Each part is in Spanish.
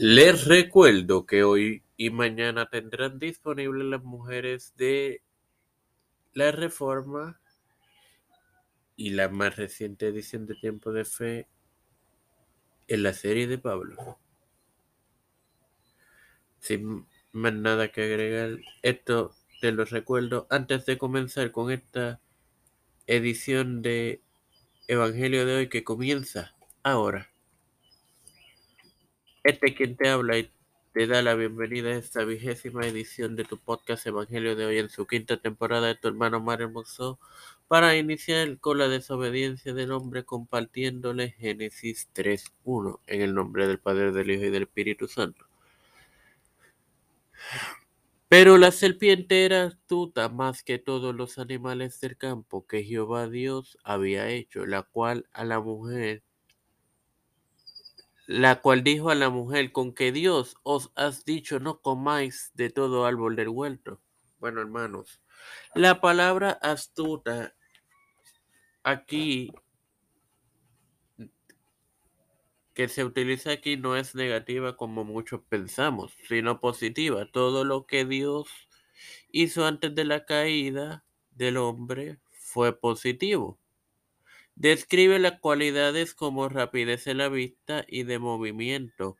Les recuerdo que hoy y mañana tendrán disponibles las mujeres de la Reforma y la más reciente edición de Tiempo de Fe en la serie de Pablo. Sin más nada que agregar, esto te lo recuerdo antes de comenzar con esta edición de Evangelio de hoy que comienza ahora. Este es quien te habla y te da la bienvenida a esta vigésima edición de tu podcast Evangelio de hoy en su quinta temporada de tu hermano Mario Hermoso para iniciar con la desobediencia del hombre compartiéndole Génesis 3.1 en el nombre del Padre, del Hijo y del Espíritu Santo. Pero la serpiente era astuta más que todos los animales del campo que Jehová Dios había hecho, la cual a la mujer la cual dijo a la mujer, con que Dios os has dicho no comáis de todo árbol del huerto. Bueno, hermanos, la palabra astuta aquí que se utiliza aquí no es negativa como muchos pensamos, sino positiva. Todo lo que Dios hizo antes de la caída del hombre fue positivo. Describe las cualidades como rapidez en la vista y de movimiento,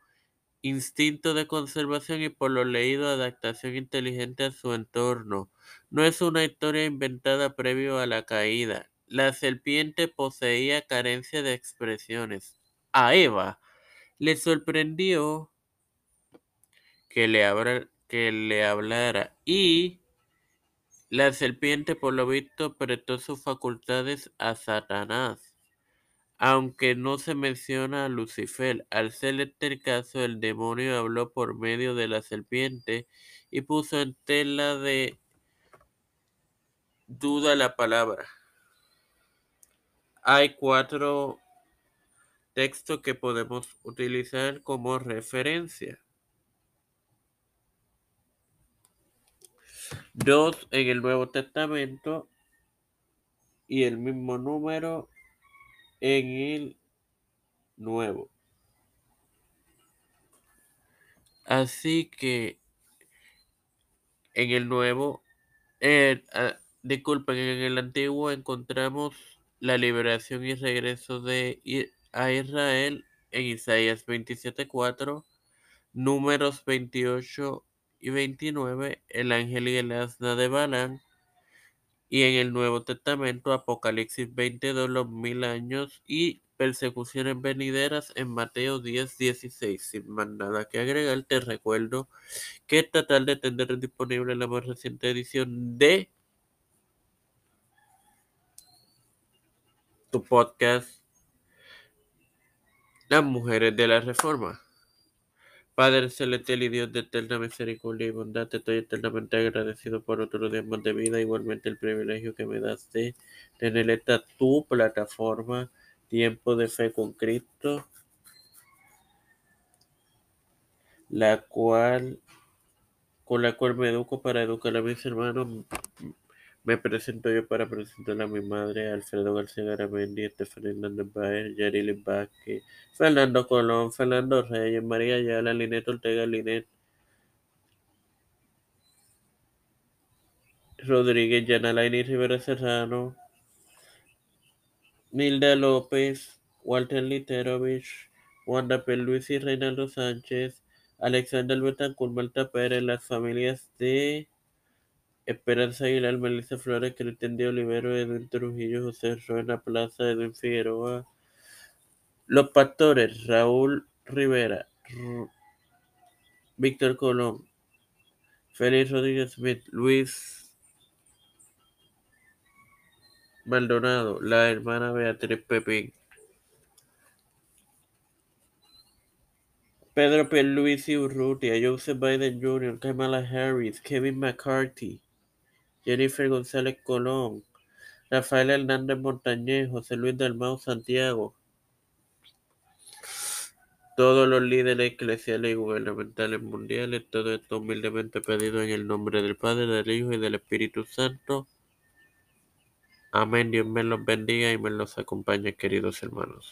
instinto de conservación y por lo leído adaptación inteligente a su entorno. No es una historia inventada previo a la caída. La serpiente poseía carencia de expresiones. A Eva le sorprendió que le, que le hablara y la serpiente, por lo visto, prestó sus facultades a Satanás, aunque no se menciona a Lucifer. Al ser este caso, el demonio habló por medio de la serpiente y puso en tela de duda la palabra. Hay cuatro textos que podemos utilizar como referencia. Dos en el Nuevo Testamento y el mismo número en el Nuevo. Así que en el Nuevo, eh, disculpen, en el Antiguo encontramos la liberación y regreso de a Israel en Isaías 27.4, números 28 y 29, el ángel y el asna de Balán, y en el Nuevo Testamento, Apocalipsis 22, los mil años y persecuciones venideras en Mateo 10, 16. Sin más nada que agregar, te recuerdo que esta tarde tendré disponible la más reciente edición de tu podcast Las Mujeres de la Reforma. Padre celestial y Dios de eterna misericordia y bondad, te estoy eternamente agradecido por otro día más de vida, igualmente el privilegio que me das de tener esta tu plataforma, Tiempo de Fe con Cristo, la cual, con la cual me educo para educar a mis hermanos. Me presento yo para presentar a mi madre, Alfredo García Garamendi, Estefan Hernández Baer, Yarili Vázquez, Fernando Colón, Fernando Reyes, María Ayala, Linet Ortega, Linet Rodríguez, Yanalaini Rivera Serrano, Nilda López, Walter Literovich, Wanda Luis y Reinaldo Sánchez, Alexander Betancourt, Malta Pérez, las familias de Esperanza Aguilar, Melissa Flores, Cristian de Olivero, Edwin Trujillo, José Ruena Plaza, Edwin Figueroa, Los Pastores, Raúl Rivera, Víctor Colón, Félix Rodríguez Smith, Luis Maldonado, la hermana Beatriz Pepín. Pedro Pierluisi Urrutia, Joseph Biden Jr., Kamala Harris, Kevin McCarthy, Jennifer González Colón, Rafael Hernández Montañez, José Luis Dalmau Santiago, todos los líderes eclesiales y gubernamentales mundiales, todo esto humildemente pedido en el nombre del Padre, del Hijo y del Espíritu Santo. Amén. Dios me los bendiga y me los acompañe, queridos hermanos.